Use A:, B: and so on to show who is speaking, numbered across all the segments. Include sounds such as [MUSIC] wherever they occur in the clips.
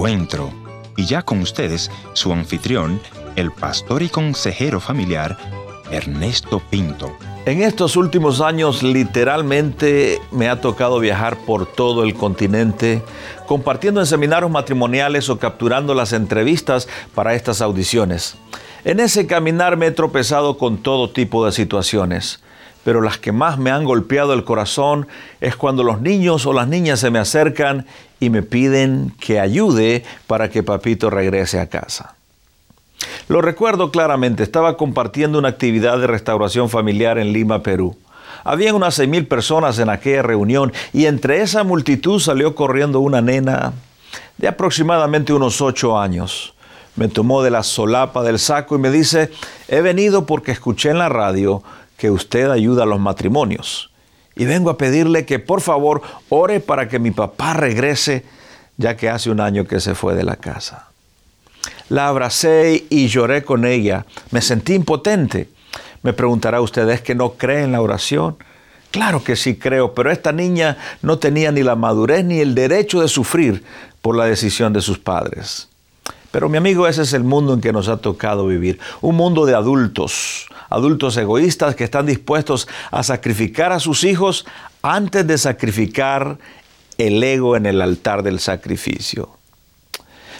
A: Encuentro. Y ya con ustedes, su anfitrión, el pastor y consejero familiar, Ernesto Pinto.
B: En estos últimos años literalmente me ha tocado viajar por todo el continente, compartiendo en seminarios matrimoniales o capturando las entrevistas para estas audiciones. En ese caminar me he tropezado con todo tipo de situaciones, pero las que más me han golpeado el corazón es cuando los niños o las niñas se me acercan y me piden que ayude para que papito regrese a casa. Lo recuerdo claramente, estaba compartiendo una actividad de restauración familiar en Lima, Perú. Habían unas seis mil personas en aquella reunión y entre esa multitud salió corriendo una nena de aproximadamente unos ocho años. Me tomó de la solapa del saco y me dice, he venido porque escuché en la radio que usted ayuda a los matrimonios y vengo a pedirle que por favor ore para que mi papá regrese ya que hace un año que se fue de la casa. La abracé y lloré con ella. Me sentí impotente. Me preguntará usted, ¿es que no cree en la oración? Claro que sí creo, pero esta niña no tenía ni la madurez ni el derecho de sufrir por la decisión de sus padres. Pero mi amigo, ese es el mundo en que nos ha tocado vivir. Un mundo de adultos, adultos egoístas que están dispuestos a sacrificar a sus hijos antes de sacrificar el ego en el altar del sacrificio.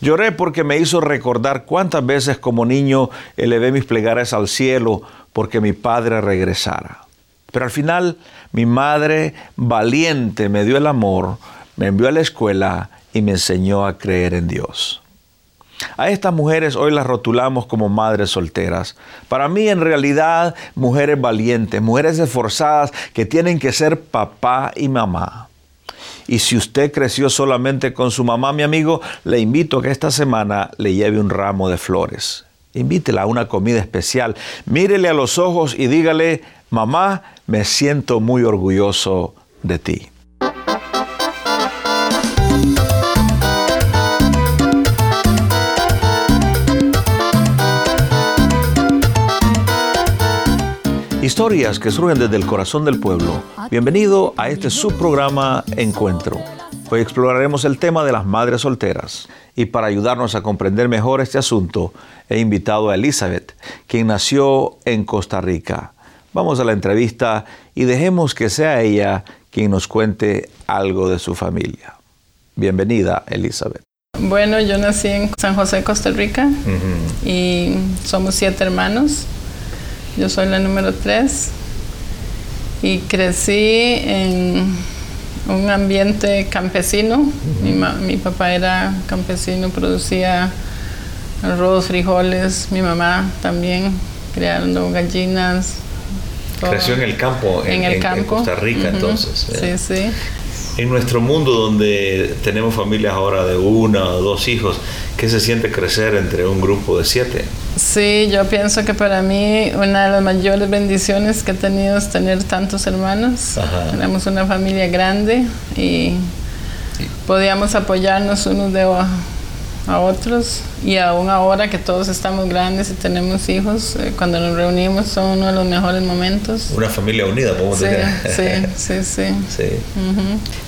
B: Lloré porque me hizo recordar cuántas veces como niño elevé mis plegarias al cielo porque mi padre regresara. Pero al final mi madre valiente me dio el amor, me envió a la escuela y me enseñó a creer en Dios. A estas mujeres hoy las rotulamos como madres solteras. Para mí en realidad mujeres valientes, mujeres esforzadas que tienen que ser papá y mamá. Y si usted creció solamente con su mamá, mi amigo, le invito a que esta semana le lleve un ramo de flores. Invítela a una comida especial. Mírele a los ojos y dígale, mamá, me siento muy orgulloso de ti. Historias que surgen desde el corazón del pueblo. Bienvenido a este subprograma Encuentro. Hoy exploraremos el tema de las madres solteras. Y para ayudarnos a comprender mejor este asunto, he invitado a Elizabeth, quien nació en Costa Rica. Vamos a la entrevista y dejemos que sea ella quien nos cuente algo de su familia. Bienvenida, Elizabeth.
C: Bueno, yo nací en San José, Costa Rica, y somos siete hermanos. Yo soy la número tres y crecí en un ambiente campesino. mi, papá era campesino, producía arroz, frijoles, mi mamá también creando gallinas.
B: Creció en el campo, en, el campo. Costa Rica entonces.
C: Sí, sí
B: en nuestro mundo donde tenemos familias ahora de una o dos hijos, ¿qué se siente crecer entre un grupo de siete?
C: Sí, yo pienso que para mí una de las mayores bendiciones que he tenido es tener tantos hermanos. Tenemos una familia grande y podíamos apoyarnos unos de a otros y aún ahora que todos estamos grandes y tenemos hijos, eh, cuando nos reunimos son uno de los mejores momentos.
B: Una familia unida, podemos
C: sí, decir. Sí, [LAUGHS] sí, sí.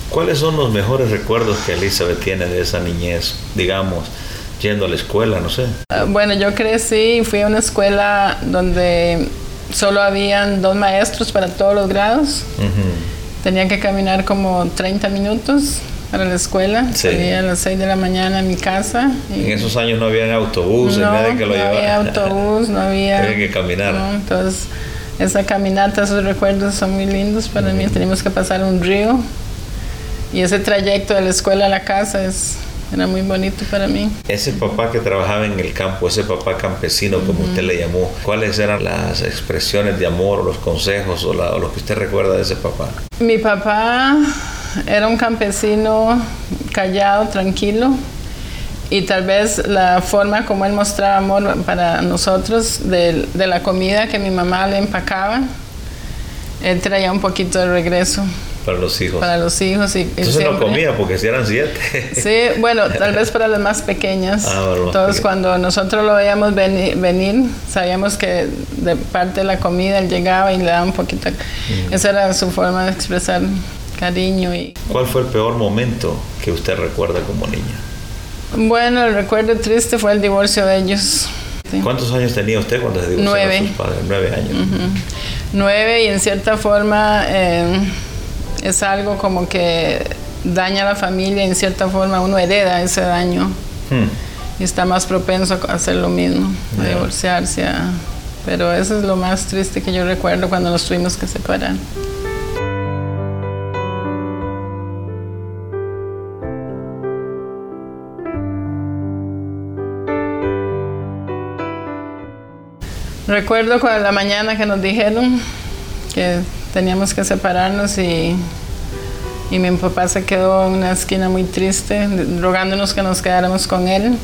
B: ¿Cuáles son los mejores recuerdos que Elizabeth tiene de esa niñez, digamos, yendo a la escuela, no sé?
C: Ah, bueno, yo crecí y fui a una escuela donde solo habían dos maestros para todos los grados. Tenía que caminar como 30 minutos para la escuela. Salía a las 6 de la mañana a mi casa.
B: en esos años no había autobús,
C: no,
B: nadie
C: que lo no había autobús, no [LAUGHS] había...
B: había que caminar.
C: entonces, esa caminata, esos recuerdos son muy lindos para mí. Teníamos que pasar un río y ese trayecto de la escuela a la casa es, era muy bonito para mí.
B: Ese papá que trabajaba en el campo, ese papá campesino, como usted le llamó, ¿cuáles eran las expresiones de amor o los consejos o, o lo que usted recuerda de ese papá?
C: Mi papá era un campesino callado, tranquilo, y tal vez la forma como él mostraba amor para nosotros de, la comida que mi mamá le empacaba, él traía un poquito de regreso.
B: Para los hijos.
C: Para los hijos. Y,
B: Entonces no comía porque si eran siete. [LAUGHS]
C: Sí, bueno, tal vez para las más pequeñas. Ah, Entonces cuando nosotros lo veíamos venir, sabíamos que de parte de la comida él llegaba y le daba un poquito. Esa era su forma de expresar cariño. Y...
B: ¿Cuál fue el peor momento que usted recuerda como niña?
C: Bueno, el recuerdo triste fue el divorcio de ellos.
B: ¿Cuántos años tenía usted cuando se divorció
C: Nueve.
B: sus padres? Nueve años.
C: Nueve y en cierta forma eh, es algo como que daña a la familia, en cierta forma uno hereda ese daño
B: Hmm.
C: y está más propenso a hacer lo mismo, a divorciarse. a- Pero eso es lo más triste que yo recuerdo cuando nos tuvimos que separar. Recuerdo cuando la mañana que nos dijeron que teníamos que separarnos y, y mi papá se quedó en una esquina muy triste, rogándonos que nos quedáramos con él.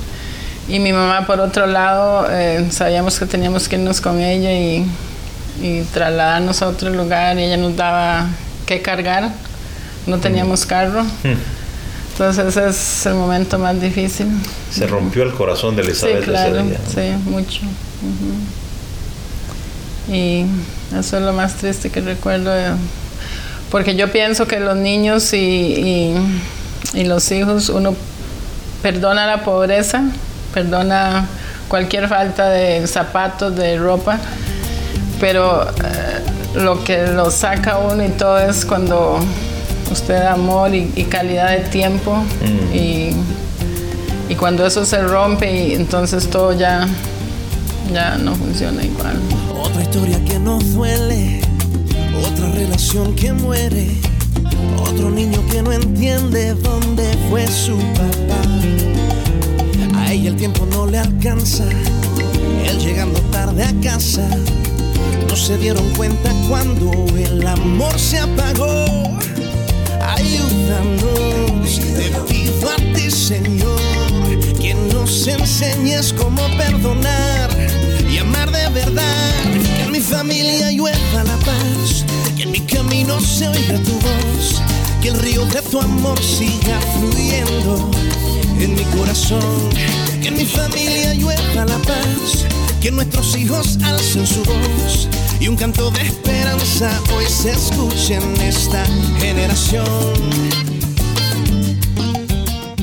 C: Y mi mamá, por otro lado, eh, sabíamos que teníamos que irnos con ella y, y trasladarnos a otro lugar. Y ella nos daba que cargar. No teníamos carro. Entonces ese es el momento más difícil.
B: Se rompió el corazón de Elizabeth
C: Sí, claro,
B: ese día. ¿no?
C: sí, mucho. Ujú. Y eso es lo más triste que recuerdo. de- porque yo pienso que los niños y, y- y los hijos, uno perdona la pobreza, perdona cualquier falta de zapatos, de ropa, pero eh, lo que lo saca uno y todo es cuando usted da amor y, y calidad de tiempo y, y cuando eso se rompe y entonces todo ya, ya no funciona igual.
D: Otra historia que nos duele, otra relación que muere, otro niño que no entiende dónde fue su papá. A ella el tiempo no le alcanza, él llegando tarde a casa. No se dieron cuenta cuando el amor se apagó. Ayúdanos, te pido a ti, Señor, que nos enseñes cómo perdonar y amar de verdad. Mi familia llueva la paz, que en mi camino se oiga tu voz, que el río de tu amor siga fluyendo en mi corazón. Que en mi familia llueva la paz, que nuestros hijos alcen su voz y un canto de esperanza hoy se escuche en esta generación.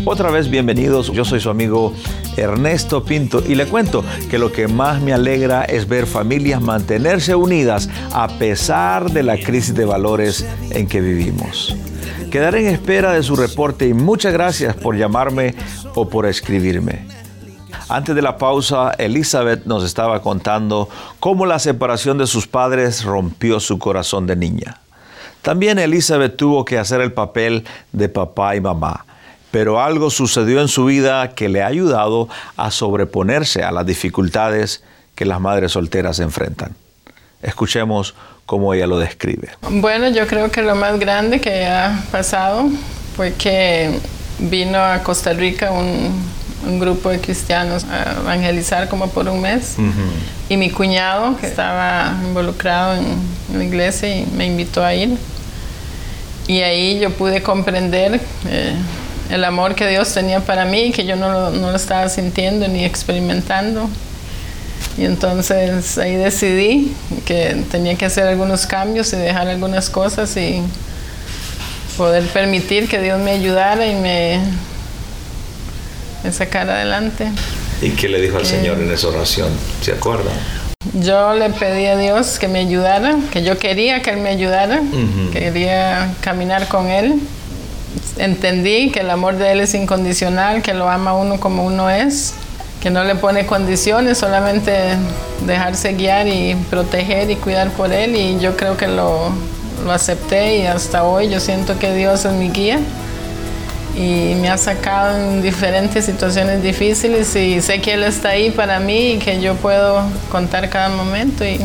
B: Otra vez bienvenidos, yo soy su amigo Ernesto Pinto y le cuento que lo que más me alegra es ver familias mantenerse unidas a pesar de la crisis de valores en que vivimos. Quedaré en espera de su reporte y muchas gracias por llamarme o por escribirme. Antes de la pausa, Elizabeth nos estaba contando cómo la separación de sus padres rompió su corazón de niña. También Elizabeth tuvo que hacer el papel de papá y mamá, pero algo sucedió en su vida que le ha ayudado a sobreponerse a las dificultades que las madres solteras enfrentan. Escuchemos cómo ella lo describe.
C: Bueno, yo creo que lo más grande que ha pasado fue que vino a Costa Rica un, un grupo de cristianos a evangelizar como por un mes. Y mi cuñado, que estaba involucrado en, en la iglesia, y me invitó a ir. Y ahí yo pude comprender eh, el amor que Dios tenía para mí, que yo no lo, no lo estaba sintiendo ni experimentando. Y entonces ahí decidí que tenía que hacer algunos cambios y dejar algunas cosas y poder permitir que Dios me ayudara y me, me sacara adelante.
B: ¿Y qué le dijo al Señor en esa oración? ¿Se acuerda?
C: Yo le pedí a Dios que me ayudara, que yo quería que Él me ayudara, quería caminar con Él. Entendí que el amor de Él es incondicional, que lo ama uno como uno es, que no le pone condiciones, solamente dejarse guiar y proteger y cuidar por Él. Y yo creo que lo, lo acepté y hasta hoy yo siento que Dios es mi guía y me ha sacado en diferentes situaciones difíciles y sé que Él está ahí para mí y que yo puedo contar cada momento. Y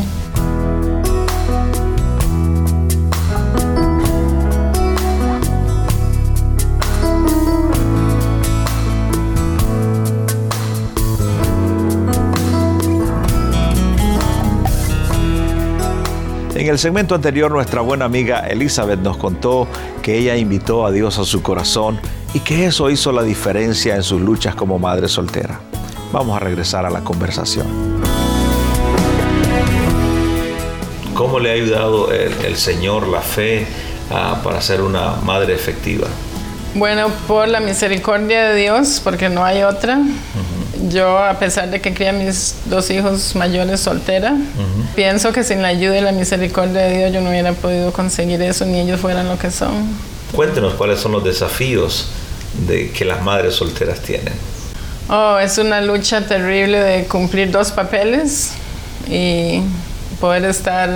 B: En el segmento anterior, nuestra buena amiga Elizabeth nos contó que ella invitó a Dios a su corazón y que eso hizo la diferencia en sus luchas como madre soltera. Vamos a regresar a la conversación. ¿Cómo le ha ayudado el, el Señor la fe ah, para ser una madre efectiva?
C: Bueno, por la misericordia de Dios, porque no hay otra. Yo, a pesar de que crié a mis dos hijos mayores soltera, pienso que sin la ayuda y la misericordia de Dios yo no hubiera podido conseguir eso, ni ellos fueran lo que son.
B: Cuéntenos cuáles son los desafíos de que las madres solteras tienen.
C: Oh, es una lucha terrible de cumplir dos papeles y poder estar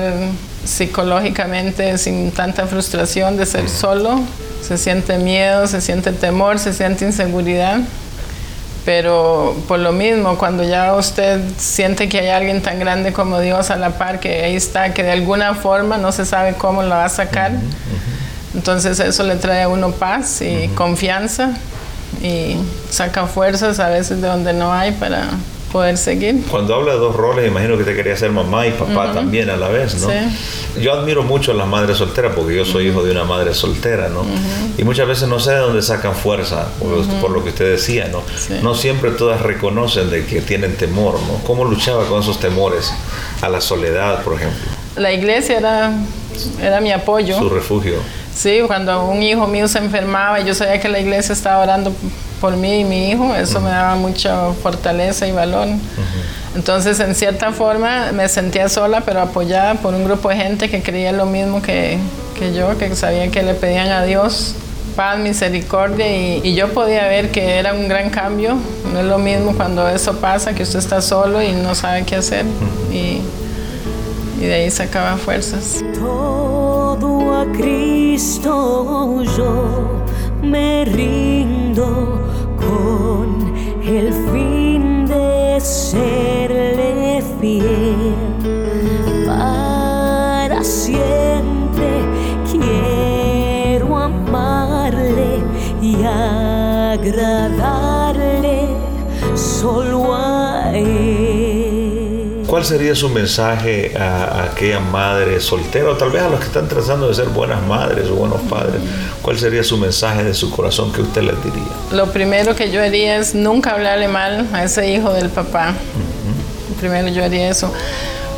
C: psicológicamente sin tanta frustración de ser solo. Se siente miedo, se siente temor, se siente inseguridad. Pero por lo mismo, cuando ya usted siente que hay alguien tan grande como Dios a la par, que ahí está, que de alguna forma no se sabe cómo lo va a sacar, entonces eso le trae a uno paz y confianza y saca fuerzas a veces de donde no hay para poder seguir.
B: Cuando habla de dos roles, imagino que te quería ser mamá y papá también a la vez, ¿no? Sí. Yo admiro mucho a las madres solteras porque yo soy hijo de una madre soltera, ¿no? Y muchas veces no sé de dónde sacan fuerza, por, lo que usted decía, ¿no? No siempre todas reconocen de que tienen temor, ¿no? ¿Cómo luchaba con esos temores a la soledad, por ejemplo?
C: La iglesia era, era mi apoyo.
B: Su refugio.
C: Sí, cuando un hijo mío se enfermaba y yo sabía que la iglesia estaba orando por mí y mi hijo, eso me daba mucha fortaleza y valor. Entonces, en cierta forma, me sentía sola, pero apoyada por un grupo de gente que creía lo mismo que, que yo, que sabía que le pedían a Dios paz, misericordia y, y, yo podía ver que era un gran cambio. No es lo mismo cuando eso pasa, que usted está solo y no sabe qué hacer. Y, y de ahí sacaba fuerzas.
E: Todo a Cristo yo me rindo
B: ¿Cuál sería su mensaje a, aquella madre soltera o tal vez a los que están tratando de ser buenas madres o buenos padres? ¿Cuál sería su mensaje de su corazón que usted les diría?
C: Lo primero que yo haría es nunca hablarle mal a ese hijo del papá. Primero yo haría eso.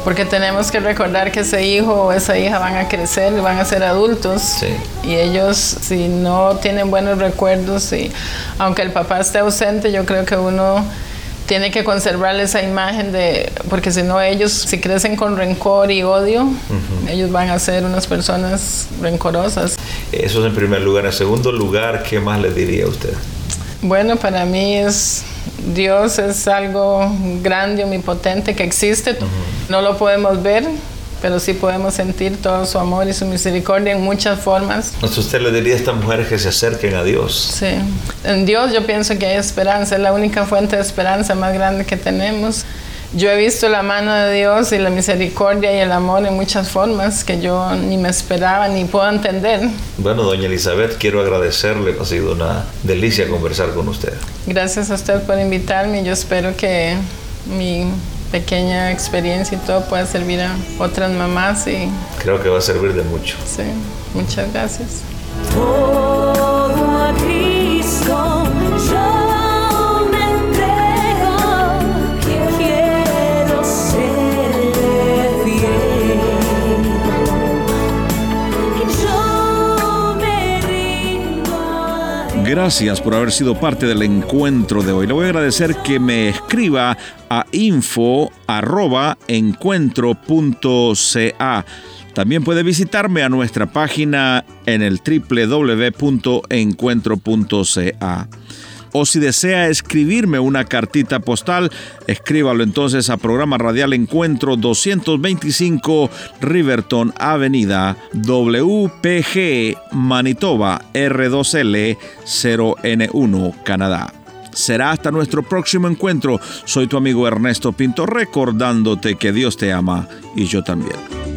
C: Porque tenemos que recordar que ese hijo o esa hija van a crecer van a ser adultos.
B: Sí.
C: Y ellos, si no tienen buenos recuerdos, y aunque el papá esté ausente, yo creo que uno tiene que conservar esa imagen de, porque si no ellos, si crecen con rencor y odio, ellos van a ser unas personas rencorosas.
B: Eso es en primer lugar. En segundo lugar, ¿qué más le diría a usted?
C: Bueno, para mí es, Dios es algo grande, omnipotente, que existe, no lo podemos ver, pero sí podemos sentir todo su amor y su misericordia en muchas formas.
B: Entonces usted le diría a estas mujeres que se acerquen a Dios.
C: Sí, en Dios yo pienso que hay esperanza, es la única fuente de esperanza más grande que tenemos. Yo he visto la mano de Dios y la misericordia y el amor en muchas formas que yo ni me esperaba ni puedo entender.
B: Bueno, doña Elizabeth, quiero agradecerle, ha sido una delicia conversar con usted.
C: Gracias a usted por invitarme, yo espero que mi pequeña experiencia y todo pueda servir a otras mamás y
B: creo que va a servir de mucho.
C: Sí, muchas gracias.
E: Todo a Cristo yo me entrego, quiero serle fiel. Yo me rindo a.
F: Gracias por haber sido parte del encuentro de hoy. Le voy a agradecer que me escriba a info@encuentro.ca. También puede visitarme a nuestra página en el www.encuentro.ca. O si desea escribirme una cartita postal, escríbalo entonces a programa radial Encuentro 225 Riverton Avenida WPG Manitoba R2L 0N1 Canadá. Será hasta nuestro próximo encuentro. Soy tu amigo Ernesto Pinto recordándote que Dios te ama y yo también.